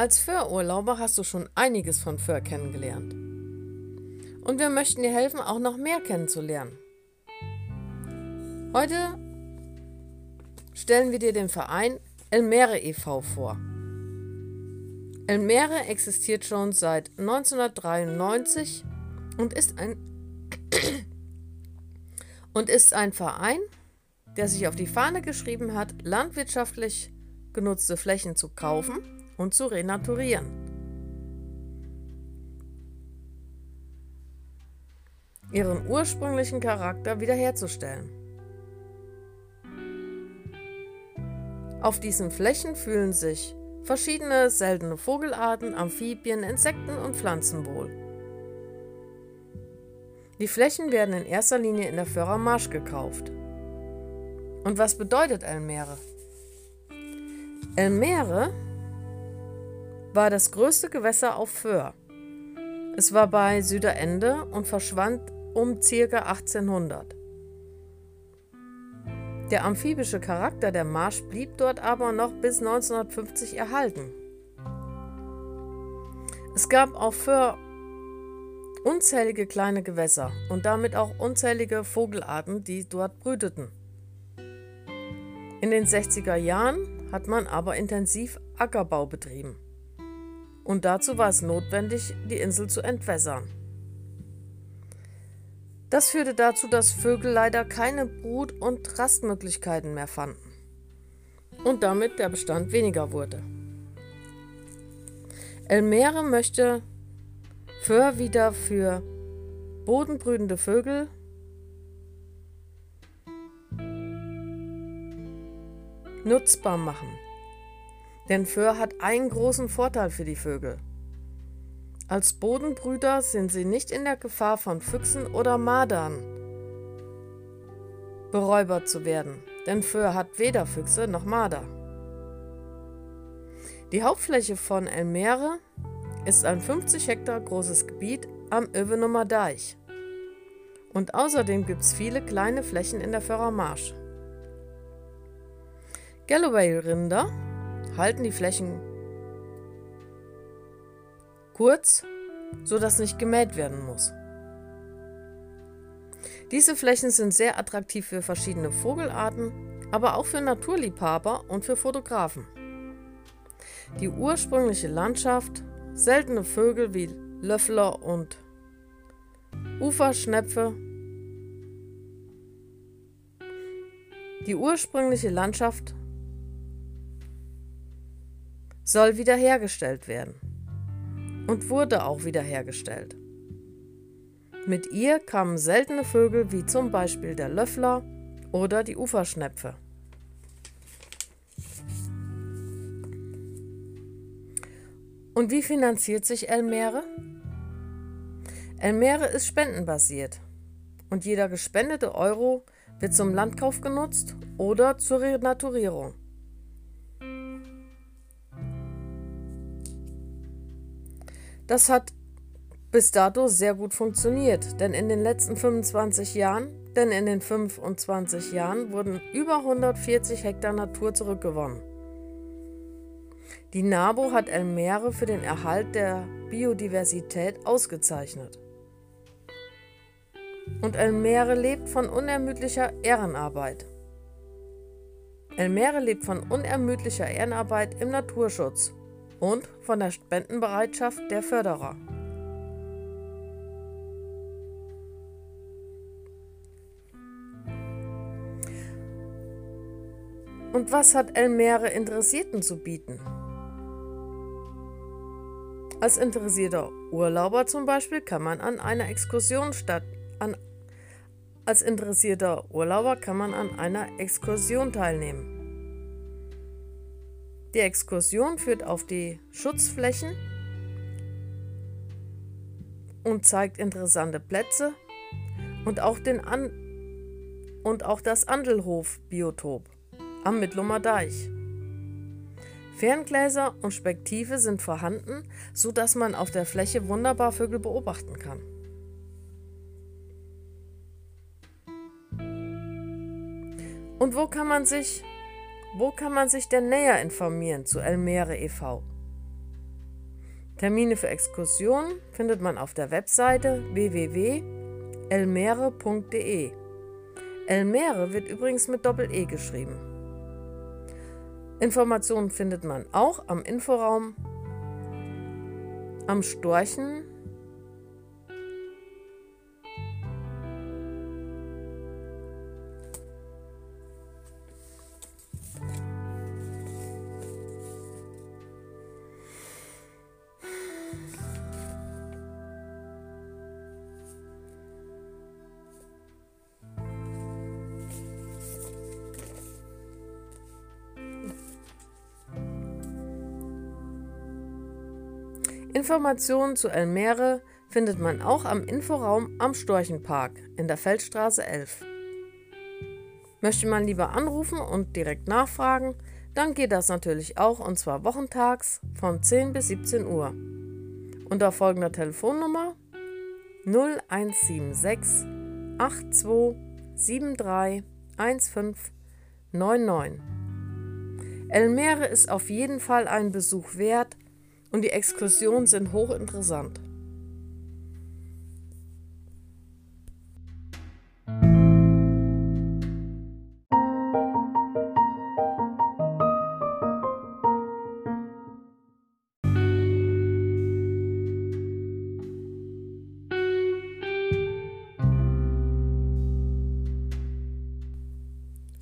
Als Föhrurlauber hast du schon einiges von Föhr kennengelernt. Und wir möchten dir helfen, auch noch mehr kennenzulernen. Heute stellen wir dir den Verein Elmere e.V. vor. Elmere existiert schon seit 1993 und ist ein und ist ein Verein, der sich auf die Fahne geschrieben hat, landwirtschaftlich genutzte Flächen zu kaufen und zu renaturieren. Ihren ursprünglichen Charakter wiederherzustellen. Auf diesen Flächen fühlen sich verschiedene seltene Vogelarten, Amphibien, Insekten und Pflanzen wohl. Die Flächen werden in erster Linie in der Föhrer Marsch gekauft. Und was bedeutet Elmere? Elmere war das größte Gewässer auf Föhr. Es war bei Süderende und verschwand um ca. 1800. Der amphibische Charakter der Marsch blieb dort aber noch bis 1950 erhalten. Es gab auf Föhr unzählige kleine Gewässer und damit auch unzählige Vogelarten, die dort brüteten. In den 60er Jahren hat man aber intensiv Ackerbau betrieben und dazu war es notwendig, die Insel zu entwässern. Das führte dazu, dass Vögel leider keine Brut- und Rastmöglichkeiten mehr fanden und damit der Bestand weniger wurde. Elmere möchte Föhr wieder für bodenbrütende Vögel nutzbar machen. Denn Föhr hat einen großen Vorteil für die Vögel. Als Bodenbrüter sind sie nicht in der Gefahr von Füchsen oder Mardern beräubert zu werden, denn Föhr hat weder Füchse noch Marder. Die Hauptfläche von Elmere ist ein 50 Hektar großes Gebiet am Övenumer Deich. Und außerdem gibt es viele kleine Flächen in der Föhrer Marsch. Galloway-Rinder halten die Flächen kurz, sodass nicht gemäht werden muss. Diese Flächen sind sehr attraktiv für verschiedene Vogelarten, aber auch für Naturliebhaber und für Fotografen. Die ursprüngliche Landschaft, seltene Vögel wie Löffler und Uferschnepfe, die ursprüngliche Landschaft soll wiederhergestellt werden und wurde auch wiederhergestellt. Mit ihr kamen seltene Vögel wie zum Beispiel der Löffler oder die Uferschnepfe. Und wie finanziert sich Elmere? Elmere ist spendenbasiert und jeder gespendete Euro wird zum Landkauf genutzt oder zur Renaturierung. Das hat bis dato sehr gut funktioniert, denn in den letzten 25 Jahren, denn in den 25 Jahren wurden über 140 Hektar Natur zurückgewonnen. Die NABO hat Elmere für den Erhalt der Biodiversität ausgezeichnet. Und Elmere lebt von unermüdlicher Ehrenarbeit. Elmere lebt von unermüdlicher Ehrenarbeit im Naturschutz und von der Spendenbereitschaft der Förderer. Und was hat Elmere Interessierten zu bieten? Als interessierter Urlauber zum Beispiel kann man an einer Exkursion statt an, als interessierter Urlauber kann man an einer Exkursion teilnehmen. Die Exkursion führt auf die Schutzflächen und zeigt interessante Plätze und auch, den An und auch das Andelhof-Biotop am Mittlumer Deich. Ferngläser und Spektive sind vorhanden, sodass man auf der Fläche wunderbar Vögel beobachten kann. Und wo kann man sich wo kann man sich denn näher informieren zu Elmere e.V.? Termine für Exkursionen findet man auf der Webseite www.elmere.de. Elmere wird übrigens mit Doppel-E geschrieben. Informationen findet man auch am Inforaum am Storchen Informationen zu Elmere findet man auch am Inforaum am Storchenpark in der Feldstraße 11. Möchte man lieber anrufen und direkt nachfragen, dann geht das natürlich auch und zwar wochentags von 10 bis 17 Uhr. Unter folgender Telefonnummer 0176 8273 1599. Elmere ist auf jeden Fall ein Besuch wert und die Exkursionen sind hochinteressant.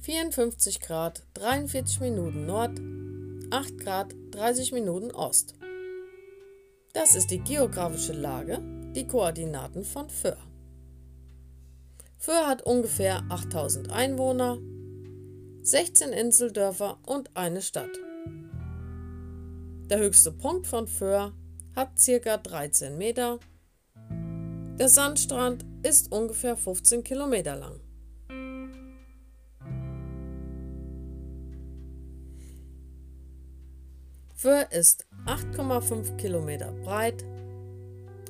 Vierundfünfzig Grad, 43 Minuten Nord, 8 Grad, 30 Minuten Ost. Das ist die geografische Lage, die Koordinaten von Föhr. Föhr hat ungefähr 8000 Einwohner, 16 Inseldörfer und eine Stadt. Der höchste Punkt von Föhr hat ca. 13 Meter. Der Sandstrand ist ungefähr 15 Kilometer lang. Föhr ist 8,5 Kilometer breit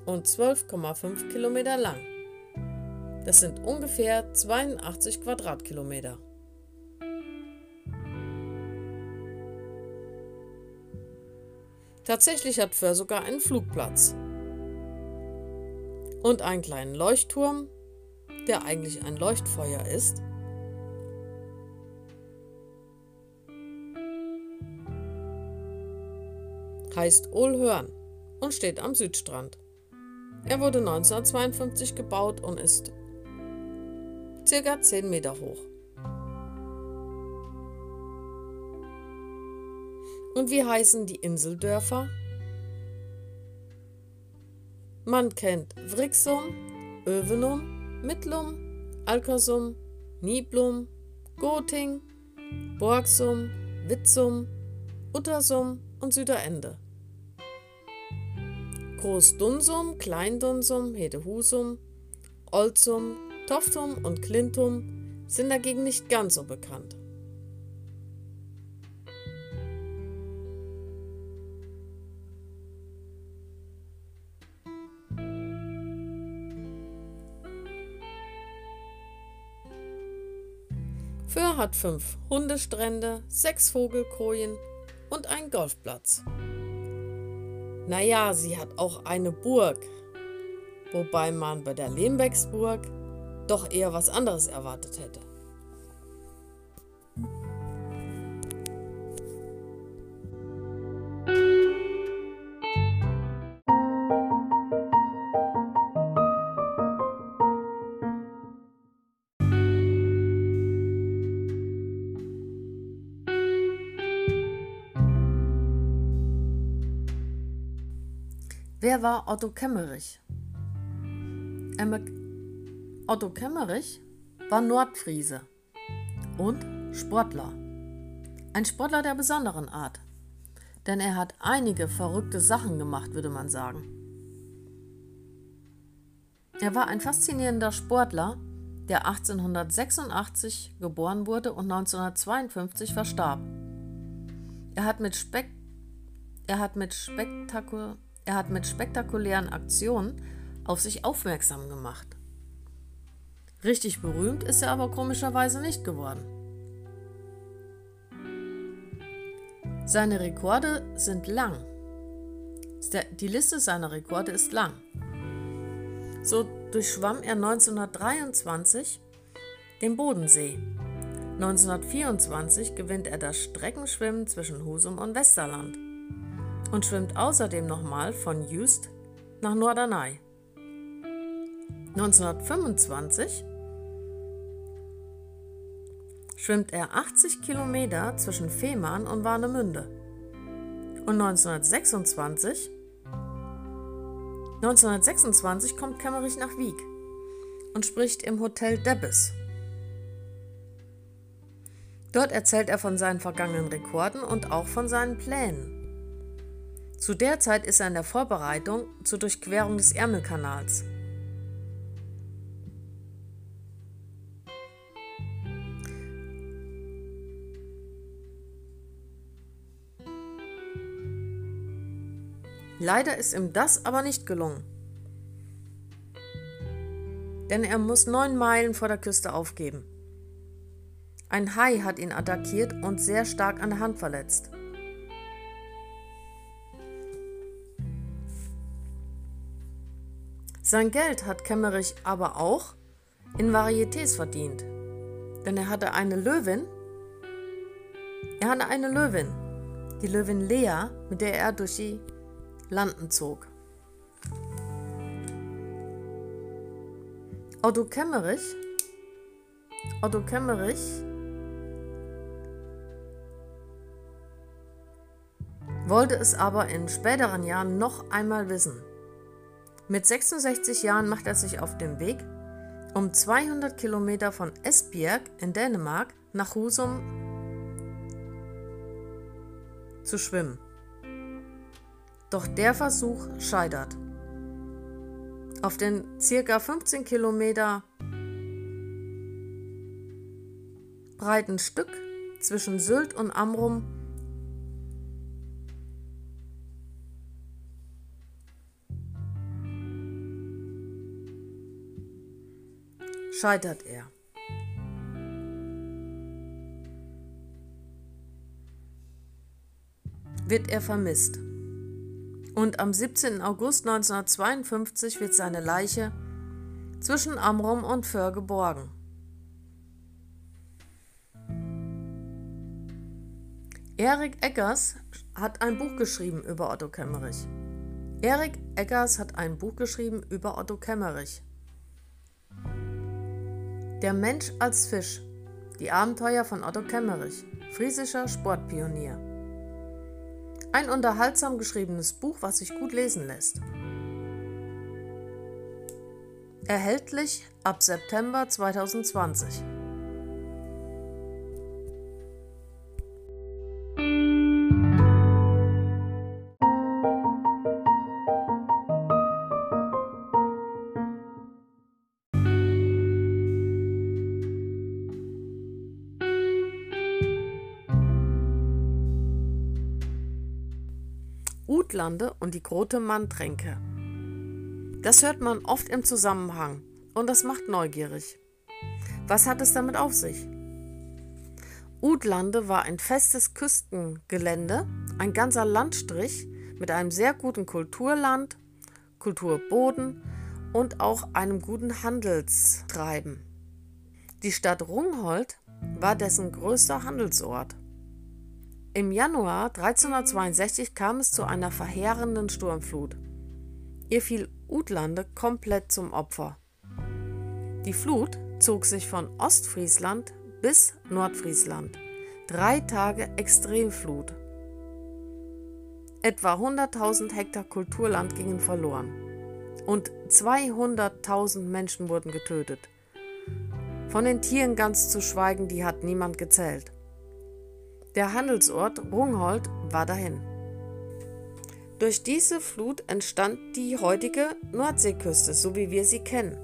und 12,5 Kilometer lang. Das sind ungefähr 82 Quadratkilometer. Tatsächlich hat Föhr sogar einen Flugplatz und einen kleinen Leuchtturm, der eigentlich ein Leuchtfeuer ist, heißt Olhörn und steht am Südstrand. Er wurde 1952 gebaut und ist ca. 10 Meter hoch. Und wie heißen die Inseldörfer? Man kennt Vrixum, Övenum, Mittlum, Alkersum, Niblum, Goting, Borgsum, Witzum, Uttersum und Süderende. Groß-Dunsum, Klein-Dunsum, Hedehusum, Olzum, Toftum und Klintum sind dagegen nicht ganz so bekannt. Föhr hat fünf Hundestrände, sechs Vogelkojen und einen Golfplatz. Naja, sie hat auch eine Burg, wobei man bei der Lehmbecksburg doch eher was anderes erwartet hätte. Wer war Otto Kemmerich? Otto Kemmerich war Nordfriese und Sportler. Ein Sportler der besonderen Art. Denn er hat einige verrückte Sachen gemacht, würde man sagen. Er war ein faszinierender Sportler, der 1886 geboren wurde und 1952 verstarb. Er hat mit, Spek er hat mit Spektakul er hat mit spektakulären Aktionen auf sich aufmerksam gemacht. Richtig berühmt ist er aber komischerweise nicht geworden. Seine Rekorde sind lang. Die Liste seiner Rekorde ist lang. So durchschwamm er 1923 den Bodensee. 1924 gewinnt er das Streckenschwimmen zwischen Husum und Westerland und schwimmt außerdem nochmal von Just nach Norderney. 1925 schwimmt er 80 Kilometer zwischen Fehmarn und Warnemünde. Und 1926, 1926 kommt Kemmerich nach Wieg und spricht im Hotel Debbes. Dort erzählt er von seinen vergangenen Rekorden und auch von seinen Plänen. Zu der Zeit ist er in der Vorbereitung zur Durchquerung des Ärmelkanals. Leider ist ihm das aber nicht gelungen. Denn er muss neun Meilen vor der Küste aufgeben. Ein Hai hat ihn attackiert und sehr stark an der Hand verletzt. Sein Geld hat Kemmerich aber auch in Varietés verdient. Denn er hatte eine Löwin. Er hatte eine Löwin, die Löwin Lea, mit der er durch die Landen zog. Otto Kemmerich, Otto Kemmerich wollte es aber in späteren Jahren noch einmal wissen. Mit 66 Jahren macht er sich auf den Weg, um 200 Kilometer von Esbjerg in Dänemark nach Husum zu schwimmen. Doch der Versuch scheitert. Auf den circa 15 Kilometer breiten Stück zwischen Sylt und Amrum scheitert er. Wird er vermisst. Und am 17. August 1952 wird seine Leiche zwischen Amrum und Föhr geborgen. Erik Eggers hat ein Buch geschrieben über Otto Kemmerich. Erik Eggers hat ein Buch geschrieben über Otto Kemmerich. Der Mensch als Fisch. Die Abenteuer von Otto Kemmerich, friesischer Sportpionier. Ein unterhaltsam geschriebenes Buch, was sich gut lesen lässt. Erhältlich ab September 2020. Utlande und die Grote Manntränke. Das hört man oft im Zusammenhang und das macht neugierig. Was hat es damit auf sich? Utlande war ein festes Küstengelände, ein ganzer Landstrich mit einem sehr guten Kulturland, Kulturboden und auch einem guten Handelstreiben. Die Stadt Rungholt war dessen größter Handelsort. Im Januar 1362 kam es zu einer verheerenden Sturmflut. Ihr fiel Utlande komplett zum Opfer. Die Flut zog sich von Ostfriesland bis Nordfriesland. Drei Tage Extremflut. Etwa 100.000 Hektar Kulturland gingen verloren und 200.000 Menschen wurden getötet. Von den Tieren ganz zu schweigen, die hat niemand gezählt. Der Handelsort Rungholt war dahin. Durch diese Flut entstand die heutige Nordseeküste, so wie wir sie kennen.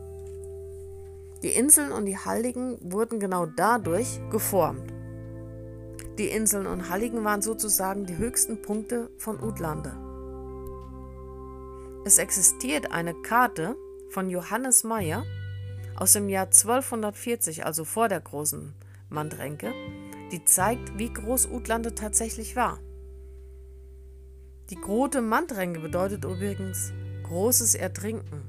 Die Inseln und die Halligen wurden genau dadurch geformt. Die Inseln und Halligen waren sozusagen die höchsten Punkte von Utlande. Es existiert eine Karte von Johannes Meyer aus dem Jahr 1240, also vor der großen Mandränke, die zeigt, wie groß Utlande tatsächlich war. Die Grote Mandränge bedeutet übrigens großes Ertrinken.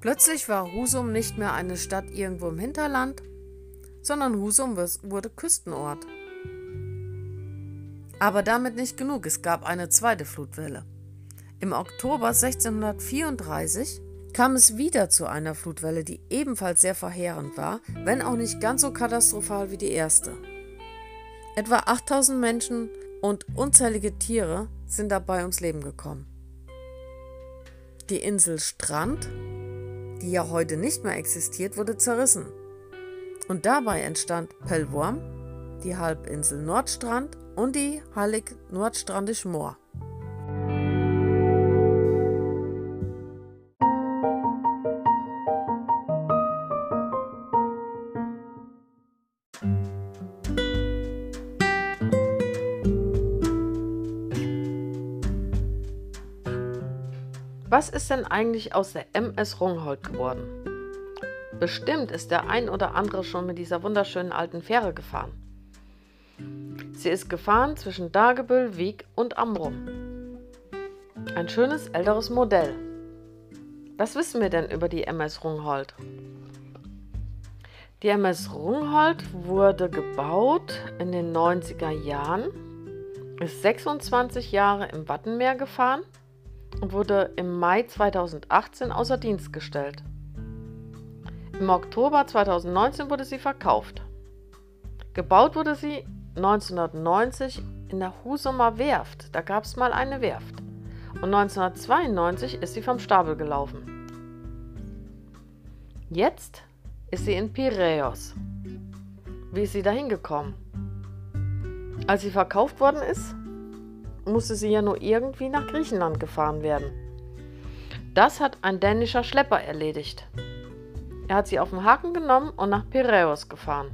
Plötzlich war Husum nicht mehr eine Stadt irgendwo im Hinterland, sondern Husum wurde Küstenort. Aber damit nicht genug, es gab eine zweite Flutwelle. Im Oktober 1634 kam es wieder zu einer Flutwelle, die ebenfalls sehr verheerend war, wenn auch nicht ganz so katastrophal wie die erste. Etwa 8000 Menschen und unzählige Tiere sind dabei ums Leben gekommen. Die Insel Strand, die ja heute nicht mehr existiert, wurde zerrissen. Und dabei entstand Pellworm, die Halbinsel Nordstrand und die Hallig Nordstrandisch Moor. Was ist denn eigentlich aus der MS Rungholt geworden? Bestimmt ist der ein oder andere schon mit dieser wunderschönen alten Fähre gefahren. Sie ist gefahren zwischen Dagebüll, Wieg und Amrum. Ein schönes älteres Modell. Was wissen wir denn über die MS Rungholt? Die MS Rungholt wurde gebaut in den 90er Jahren, ist 26 Jahre im Wattenmeer gefahren und wurde im Mai 2018 außer Dienst gestellt. Im Oktober 2019 wurde sie verkauft. Gebaut wurde sie 1990 in der Husumer Werft. Da gab es mal eine Werft. Und 1992 ist sie vom Stapel gelaufen. Jetzt ist sie in Piräus. Wie ist sie dahin gekommen? Als sie verkauft worden ist, musste sie ja nur irgendwie nach Griechenland gefahren werden. Das hat ein dänischer Schlepper erledigt. Er hat sie auf den Haken genommen und nach Piräus gefahren.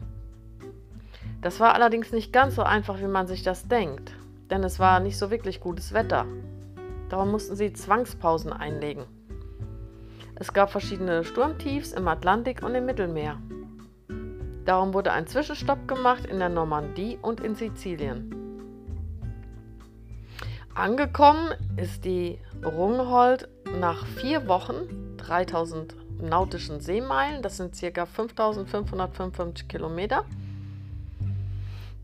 Das war allerdings nicht ganz so einfach, wie man sich das denkt, denn es war nicht so wirklich gutes Wetter. Darum mussten sie Zwangspausen einlegen. Es gab verschiedene Sturmtiefs im Atlantik und im Mittelmeer. Darum wurde ein Zwischenstopp gemacht in der Normandie und in Sizilien. Angekommen ist die Rungholt nach vier Wochen, 3000 nautischen Seemeilen, das sind ca. 5555 Kilometer.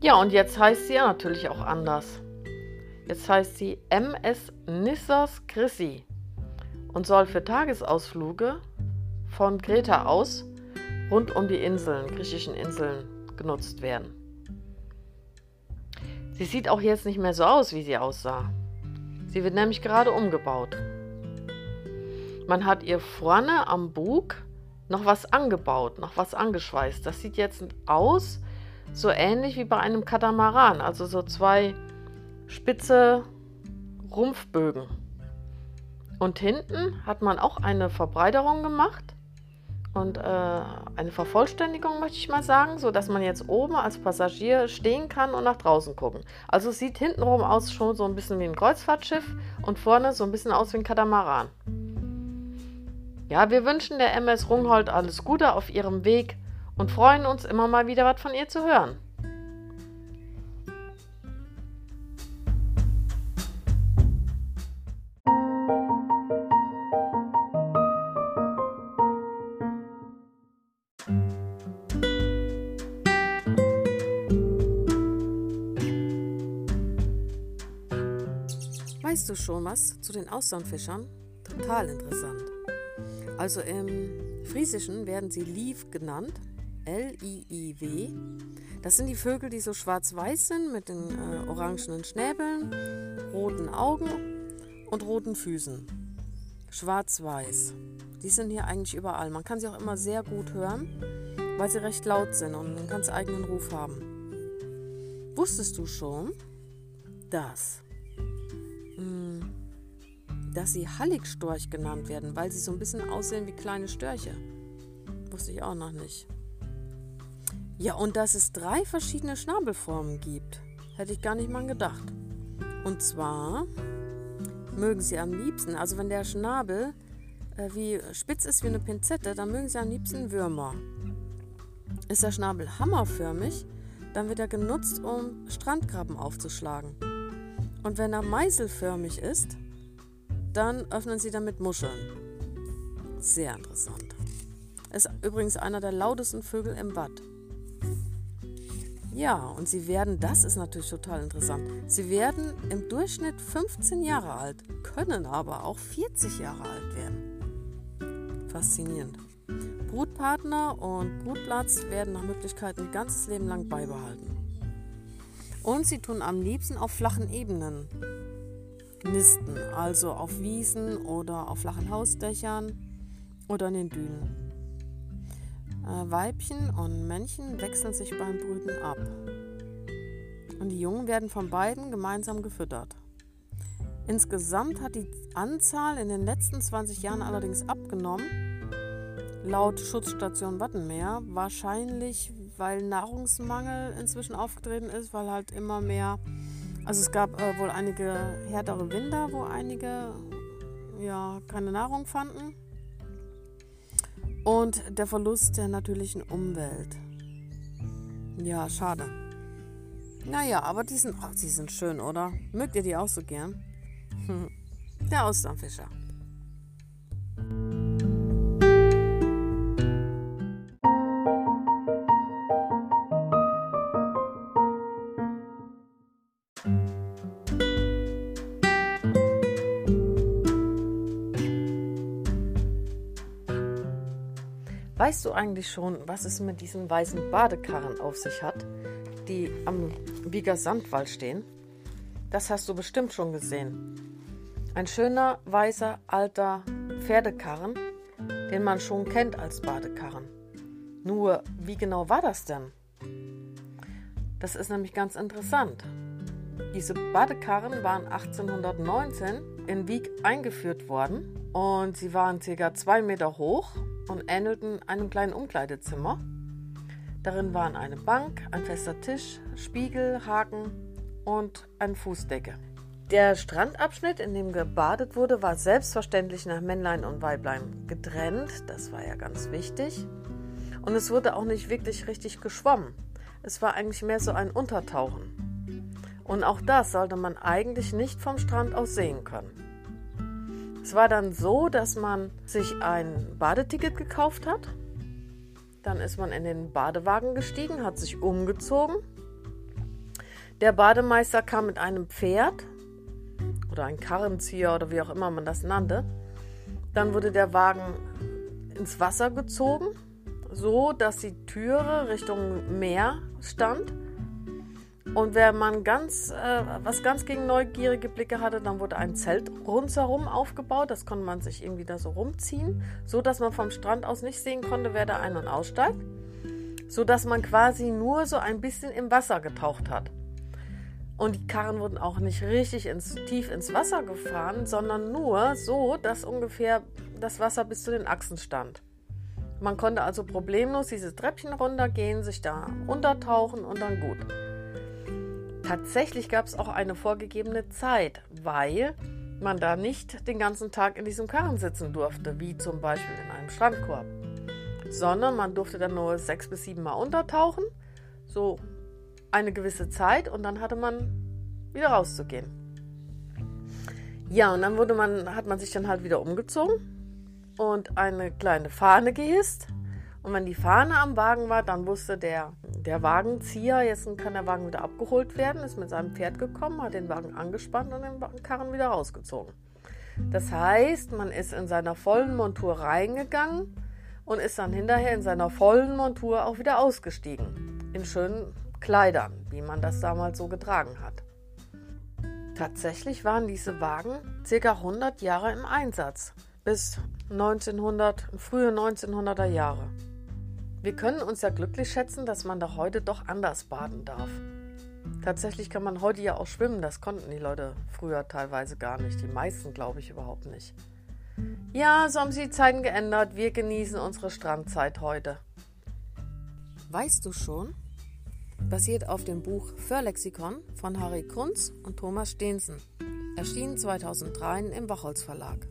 Ja, und jetzt heißt sie ja natürlich auch anders. Jetzt heißt sie MS Nissos Chrissy und soll für Tagesausflüge von Kreta aus rund um die Inseln, griechischen Inseln, genutzt werden. Sie sieht auch jetzt nicht mehr so aus, wie sie aussah. Sie wird nämlich gerade umgebaut. Man hat ihr vorne am Bug noch was angebaut, noch was angeschweißt. Das sieht jetzt aus so ähnlich wie bei einem Katamaran, also so zwei spitze Rumpfbögen. Und hinten hat man auch eine Verbreiterung gemacht und äh, eine Vervollständigung, möchte ich mal sagen, so dass man jetzt oben als Passagier stehen kann und nach draußen gucken. Also es sieht hintenrum aus schon so ein bisschen wie ein Kreuzfahrtschiff und vorne so ein bisschen aus wie ein Katamaran. Ja, wir wünschen der MS Rungholt alles Gute auf ihrem Weg und freuen uns immer mal wieder was von ihr zu hören. Schon was zu den Austernfischern? Total interessant. Also im Friesischen werden sie Lief genannt, L-I-I-W. Das sind die Vögel, die so schwarz-weiß sind mit den äh, orangenen Schnäbeln, roten Augen und roten Füßen. Schwarz-weiß. Die sind hier eigentlich überall. Man kann sie auch immer sehr gut hören, weil sie recht laut sind und einen ganz eigenen Ruf haben. Wusstest du schon, dass dass sie Halligstorch genannt werden, weil sie so ein bisschen aussehen wie kleine Störche. Wusste ich auch noch nicht. Ja, und dass es drei verschiedene Schnabelformen gibt, hätte ich gar nicht mal gedacht. Und zwar mögen sie am liebsten, also wenn der Schnabel äh, wie spitz ist wie eine Pinzette, dann mögen sie am liebsten Würmer. Ist der Schnabel hammerförmig, dann wird er genutzt, um Strandkrabben aufzuschlagen. Und wenn er meißelförmig ist, dann öffnen sie damit Muscheln. Sehr interessant. Ist übrigens einer der lautesten Vögel im Bad. Ja, und sie werden, das ist natürlich total interessant, sie werden im Durchschnitt 15 Jahre alt, können aber auch 40 Jahre alt werden. Faszinierend. Brutpartner und Brutplatz werden nach Möglichkeit ein ganzes Leben lang beibehalten. Und sie tun am liebsten auf flachen Ebenen nisten, also auf Wiesen oder auf flachen Hausdächern oder in den Dünen. Äh, Weibchen und Männchen wechseln sich beim Brüten ab. Und die Jungen werden von beiden gemeinsam gefüttert. Insgesamt hat die Anzahl in den letzten 20 Jahren allerdings abgenommen. Laut Schutzstation Wattenmeer wahrscheinlich, weil Nahrungsmangel inzwischen aufgetreten ist, weil halt immer mehr, also es gab äh, wohl einige härtere Winter, wo einige ja keine Nahrung fanden und der Verlust der natürlichen Umwelt. Ja, schade. Naja, aber die sind, ach, die sind schön, oder? Mögt ihr die auch so gern? Der Austernfischer. Weißt du eigentlich schon, was es mit diesen weißen Badekarren auf sich hat, die am Wieger Sandwall stehen? Das hast du bestimmt schon gesehen. Ein schöner, weißer, alter Pferdekarren, den man schon kennt als Badekarren. Nur, wie genau war das denn? Das ist nämlich ganz interessant. Diese Badekarren waren 1819 in Wieg eingeführt worden und sie waren ca. zwei Meter hoch und ähnelten einem kleinen Umkleidezimmer. Darin waren eine Bank, ein fester Tisch, Spiegel, Haken und eine Fußdecke. Der Strandabschnitt, in dem gebadet wurde, war selbstverständlich nach Männlein und Weiblein getrennt. Das war ja ganz wichtig. Und es wurde auch nicht wirklich richtig geschwommen. Es war eigentlich mehr so ein Untertauchen. Und auch das sollte man eigentlich nicht vom Strand aus sehen können. Es war dann so, dass man sich ein Badeticket gekauft hat. Dann ist man in den Badewagen gestiegen, hat sich umgezogen. Der Bademeister kam mit einem Pferd oder ein Karrenzieher oder wie auch immer man das nannte. Dann wurde der Wagen ins Wasser gezogen, so dass die Türe Richtung Meer stand und wenn man ganz, äh, was ganz gegen neugierige Blicke hatte, dann wurde ein Zelt rundherum aufgebaut. Das konnte man sich irgendwie da so rumziehen, so dass man vom Strand aus nicht sehen konnte, wer da ein- und aussteigt. So dass man quasi nur so ein bisschen im Wasser getaucht hat. Und die Karren wurden auch nicht richtig ins, tief ins Wasser gefahren, sondern nur so, dass ungefähr das Wasser bis zu den Achsen stand. Man konnte also problemlos dieses Treppchen runtergehen, sich da untertauchen und dann gut. Tatsächlich gab es auch eine vorgegebene Zeit, weil man da nicht den ganzen Tag in diesem Karren sitzen durfte, wie zum Beispiel in einem Strandkorb, sondern man durfte dann nur sechs bis sieben Mal untertauchen, so eine gewisse Zeit und dann hatte man wieder rauszugehen. Ja, und dann wurde man, hat man sich dann halt wieder umgezogen und eine kleine Fahne gehisst. Und wenn die Fahne am Wagen war, dann wusste der der Wagenzieher, jetzt kann der Wagen wieder abgeholt werden, ist mit seinem Pferd gekommen, hat den Wagen angespannt und den Karren wieder rausgezogen. Das heißt, man ist in seiner vollen Montur reingegangen und ist dann hinterher in seiner vollen Montur auch wieder ausgestiegen. In schönen Kleidern, wie man das damals so getragen hat. Tatsächlich waren diese Wagen ca. 100 Jahre im Einsatz, bis 1900, frühe 1900er Jahre. Wir können uns ja glücklich schätzen, dass man da heute doch anders baden darf. Tatsächlich kann man heute ja auch schwimmen, das konnten die Leute früher teilweise gar nicht, die meisten glaube ich überhaupt nicht. Ja, so haben sich die Zeiten geändert, wir genießen unsere Strandzeit heute. Weißt du schon? Basiert auf dem Buch Förlexikon von Harry Kunz und Thomas Stehensen. Erschienen 2003 im Wachholz Verlag.